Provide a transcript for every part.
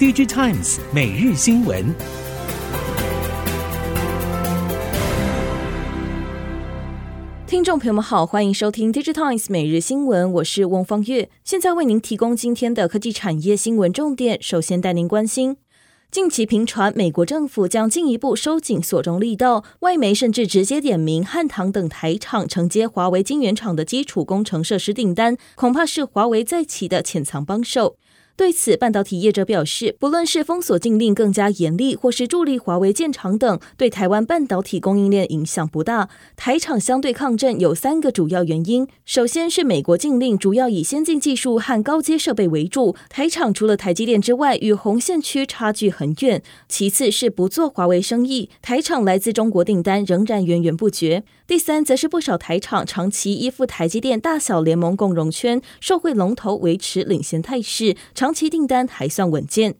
DigiTimes 每日新闻。听众朋友们好，欢迎收听 DigiTimes 每日新闻，我是翁方月，现在为您提供今天的科技产业新闻重点。首先带您关心。近期频传，美国政府将进一步收紧锁中力道，外媒甚至直接点名汉唐等台厂承接华为晶圆厂的基础工程设施订单，恐怕是华为在其的潜藏帮手。对此，半导体业者表示，不论是封锁禁令更加严厉，或是助力华为建厂等，对台湾半导体供应链影响不大。台厂相对抗震有三个主要原因：首先是美国禁令主要以先进技术和高阶设备为主，台厂除了台积电之外，与红线区差距很远；其次是不做华为生意，台厂来自中国订单仍然源源不绝；第三，则是不少台厂长期依附台积电大小联盟共荣圈，受惠龙头维持领先态势，长。长期订单还算稳健，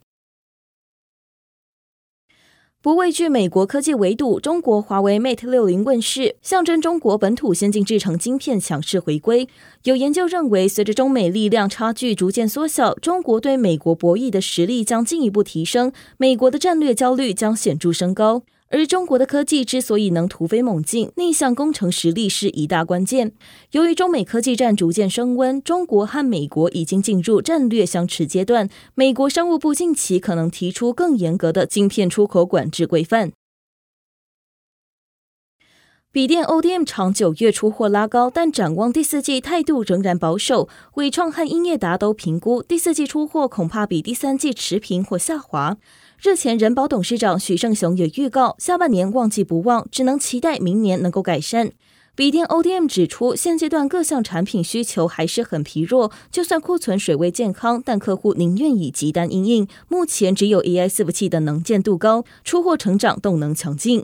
不畏惧美国科技围堵，中国华为 Mate 六零问世，象征中国本土先进制程晶片强势回归。有研究认为，随着中美力量差距逐渐缩小，中国对美国博弈的实力将进一步提升，美国的战略焦虑将显著升高。而中国的科技之所以能突飞猛进，逆向工程实力是一大关键。由于中美科技战逐渐升温，中国和美国已经进入战略相持阶段。美国商务部近期可能提出更严格的晶片出口管制规范。笔电 ODM 厂九月出货拉高，但展望第四季态度仍然保守。伟创和英业达都评估第四季出货恐怕比第三季持平或下滑。日前，人保董事长许胜雄也预告，下半年旺季不旺，只能期待明年能够改善。笔电 ODM 指出，现阶段各项产品需求还是很疲弱，就算库存水位健康，但客户宁愿以急单因应。目前只有 AI 伺服器的能见度高，出货成长动能强劲。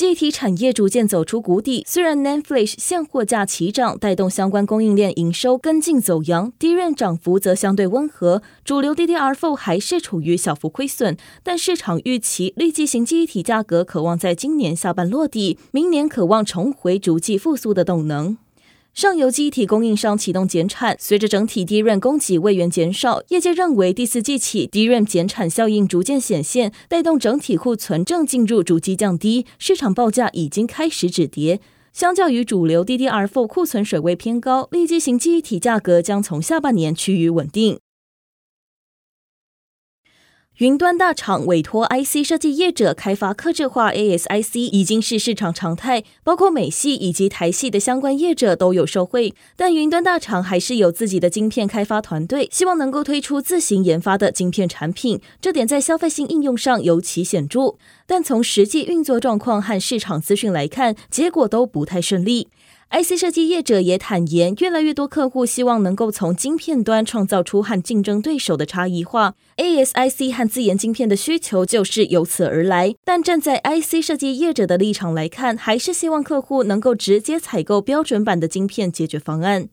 记忆体产业逐渐走出谷底，虽然 NAND Flash 现货价齐涨，带动相关供应链营收跟进走扬低润涨幅则相对温和，主流 DDR4 还是处于小幅亏损，但市场预期立即型记忆体价格渴望在今年下半落地，明年渴望重回逐季复苏的动能。上游机体供应商启动减产，随着整体 DRAM 供给位元减少，业界认为第四季起 DRAM 减产效应逐渐显现，带动整体库存正进入逐季降低，市场报价已经开始止跌。相较于主流 DDR4 库存水位偏高，立即型记忆体价格将从下半年趋于稳定。云端大厂委托 IC 设计业者开发客制化 ASIC 已经是市场常态，包括美系以及台系的相关业者都有受惠。但云端大厂还是有自己的晶片开发团队，希望能够推出自行研发的晶片产品，这点在消费性应用上尤其显著。但从实际运作状况和市场资讯来看，结果都不太顺利。IC 设计业者也坦言，越来越多客户希望能够从晶片端创造出和竞争对手的差异化，ASIC 和自研晶片的需求就是由此而来。但站在 IC 设计业者的立场来看，还是希望客户能够直接采购标准版的晶片解决方案。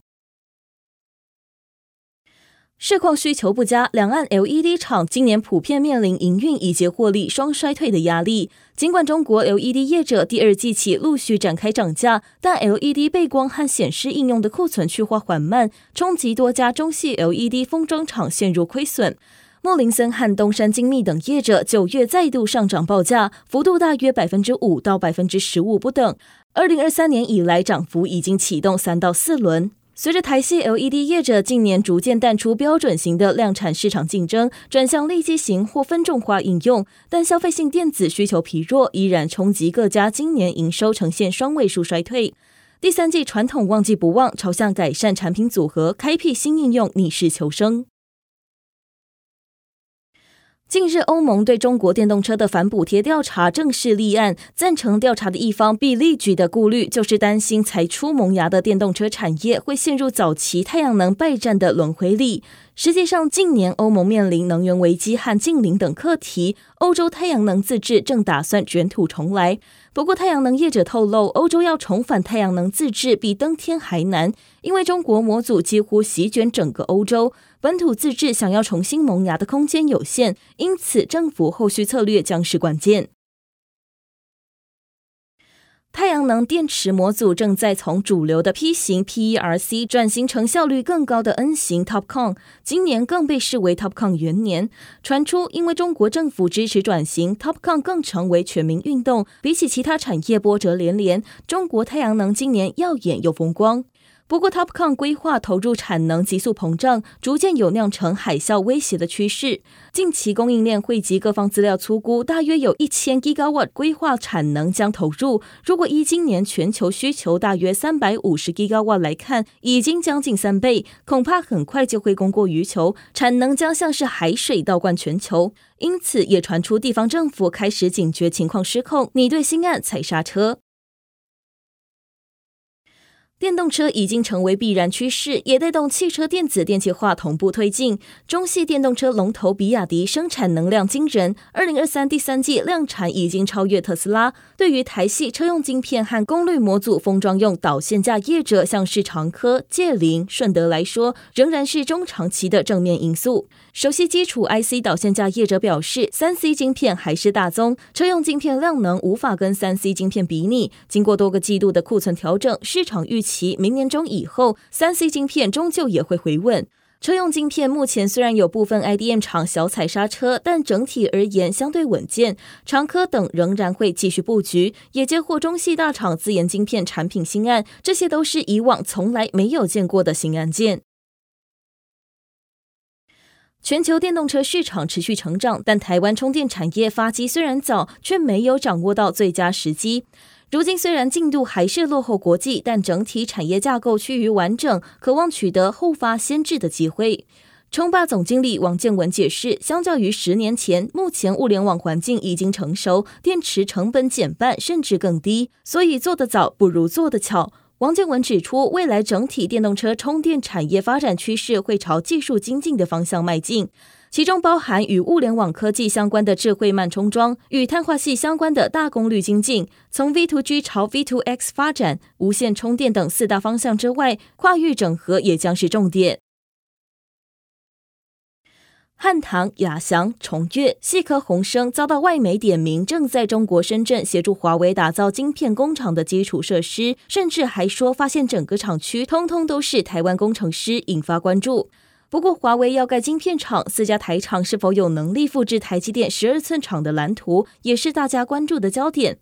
市况需求不佳，两岸 LED 厂今年普遍面临营运以及获利双衰退的压力。尽管中国 LED 业者第二季起陆续展开涨价，但 LED 背光和显示应用的库存去化缓慢，冲击多家中系 LED 封装厂陷入亏损。莫林森和东山精密等业者九月再度上涨报价，幅度大约百分之五到百分之十五不等。二零二三年以来，涨幅已经启动三到四轮。随着台系 LED 业者近年逐渐淡出标准型的量产市场竞争，转向立积型或分众化应用，但消费性电子需求疲弱，依然冲击各家今年营收呈现双位数衰退。第三季传统旺季不旺，朝向改善产品组合，开辟新应用，逆势求生。近日，欧盟对中国电动车的反补贴调查正式立案。赞成调查的一方比例举的顾虑，就是担心才出萌芽的电动车产业会陷入早期太阳能败战的轮回里。实际上，近年欧盟面临能源危机和近邻等课题，欧洲太阳能自治正打算卷土重来。不过，太阳能业者透露，欧洲要重返太阳能自治比登天还难，因为中国模组几乎席卷整个欧洲。本土自治想要重新萌芽的空间有限，因此政府后续策略将是关键。太阳能电池模组正在从主流的 P 型 PERC 转型成效率更高的 N 型 TOPCon，今年更被视为 TOPCon 元年。传出因为中国政府支持转型，TOPCon 更成为全民运动。比起其他产业波折连连，中国太阳能今年耀眼又风光。不过，TOPCon 规划投入产能急速膨胀，逐渐有酿成海啸威胁的趋势。近期供应链汇集各方资料，粗估大约有一千 Gigawatt 规划产能将投入。如果依今年全球需求大约三百五十 Gigawatt 来看，已经将近三倍，恐怕很快就会供过于求，产能将像是海水倒灌全球。因此，也传出地方政府开始警觉情况失控，拟对新案踩刹车。电动车已经成为必然趋势，也带动汽车电子电气化同步推进。中系电动车龙头比亚迪生产能量惊人，二零二三第三季量产已经超越特斯拉。对于台系车用晶片和功率模组封装用导线架业者，像是长科、界灵、顺德来说，仍然是中长期的正面因素。熟悉基础 IC 导线架业者表示，三 C 晶片还是大宗，车用晶片量能无法跟三 C 晶片比拟。经过多个季度的库存调整，市场预期明年中以后，三 C 晶片终究也会回稳。车用晶片目前虽然有部分 IDM 厂小踩刹车，但整体而言相对稳健。长科等仍然会继续布局，也接获中系大厂自研晶片产品新案，这些都是以往从来没有见过的新案件。全球电动车市场持续成长，但台湾充电产业发迹虽然早，却没有掌握到最佳时机。如今虽然进度还是落后国际，但整体产业架构趋于完整，渴望取得后发先至的机会。充霸总经理王建文解释，相较于十年前，目前物联网环境已经成熟，电池成本减半甚至更低，所以做得早不如做得巧。王建文指出，未来整体电动车充电产业发展趋势会朝技术精进的方向迈进，其中包含与物联网科技相关的智慧慢充装，与碳化系相关的大功率精进，从 V2G 朝 V2X 发展，无线充电等四大方向之外，跨域整合也将是重点。汉唐、亚翔、崇越、细科宏升遭到外媒点名，正在中国深圳协助华为打造晶片工厂的基础设施，甚至还说发现整个厂区通通都是台湾工程师，引发关注。不过，华为要盖晶片厂，四家台厂是否有能力复制台积电十二寸厂的蓝图，也是大家关注的焦点。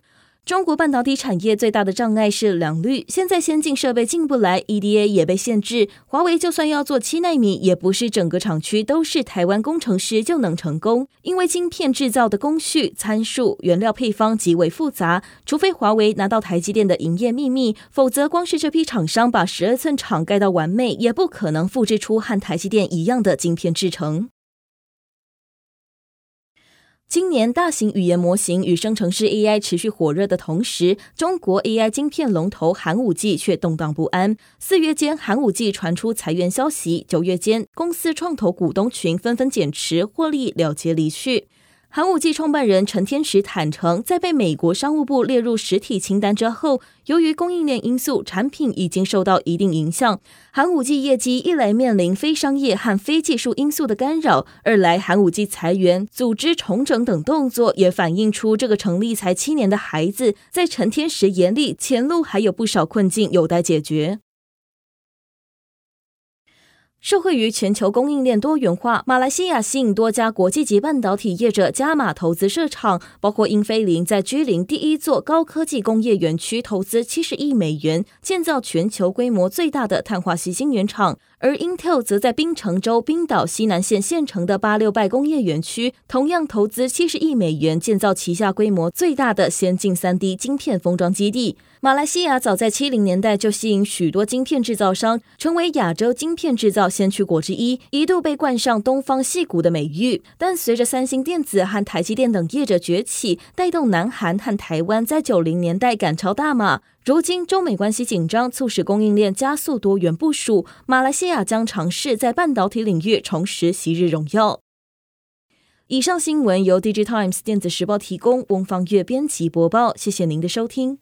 中国半导体产业最大的障碍是良率，现在先进设备进不来，EDA 也被限制。华为就算要做七纳米，也不是整个厂区都是台湾工程师就能成功，因为晶片制造的工序、参数、原料配方极为复杂。除非华为拿到台积电的营业秘密，否则光是这批厂商把十二寸厂盖到完美，也不可能复制出和台积电一样的晶片制成。今年大型语言模型与生成式 AI 持续火热的同时，中国 AI 晶片龙头寒武纪却动荡不安。四月间，寒武纪传出裁员消息；九月间，公司创投股东群纷纷减持获利，了结离去。寒武纪创办人陈天石坦承，在被美国商务部列入实体清单之后，由于供应链因素，产品已经受到一定影响。寒武纪业绩一来面临非商业和非技术因素的干扰，二来寒武纪裁员、组织重整等动作，也反映出这个成立才七年的孩子，在陈天石眼里，前路还有不少困境有待解决。受惠于全球供应链多元化，马来西亚吸引多家国际级半导体业者加码投资设厂，包括英飞凌在居林第一座高科技工业园区投资七十亿美元，建造全球规模最大的碳化矽晶圆厂。而 Intel 则在槟城州冰岛西南县县城的八六拜工业园区，同样投资七十亿美元建造旗下规模最大的先进三 D 晶片封装基地。马来西亚早在七零年代就吸引许多晶片制造商，成为亚洲晶片制造先驱国之一，一度被冠上“东方矽谷”的美誉。但随着三星电子和台积电等业者崛起，带动南韩和台湾在九零年代赶超大马。如今中美关系紧张，促使供应链加速多元部署。马来西亚将尝试在半导体领域重拾昔日荣耀。以上新闻由 Digitimes 电子时报提供，翁方月编辑播报。谢谢您的收听。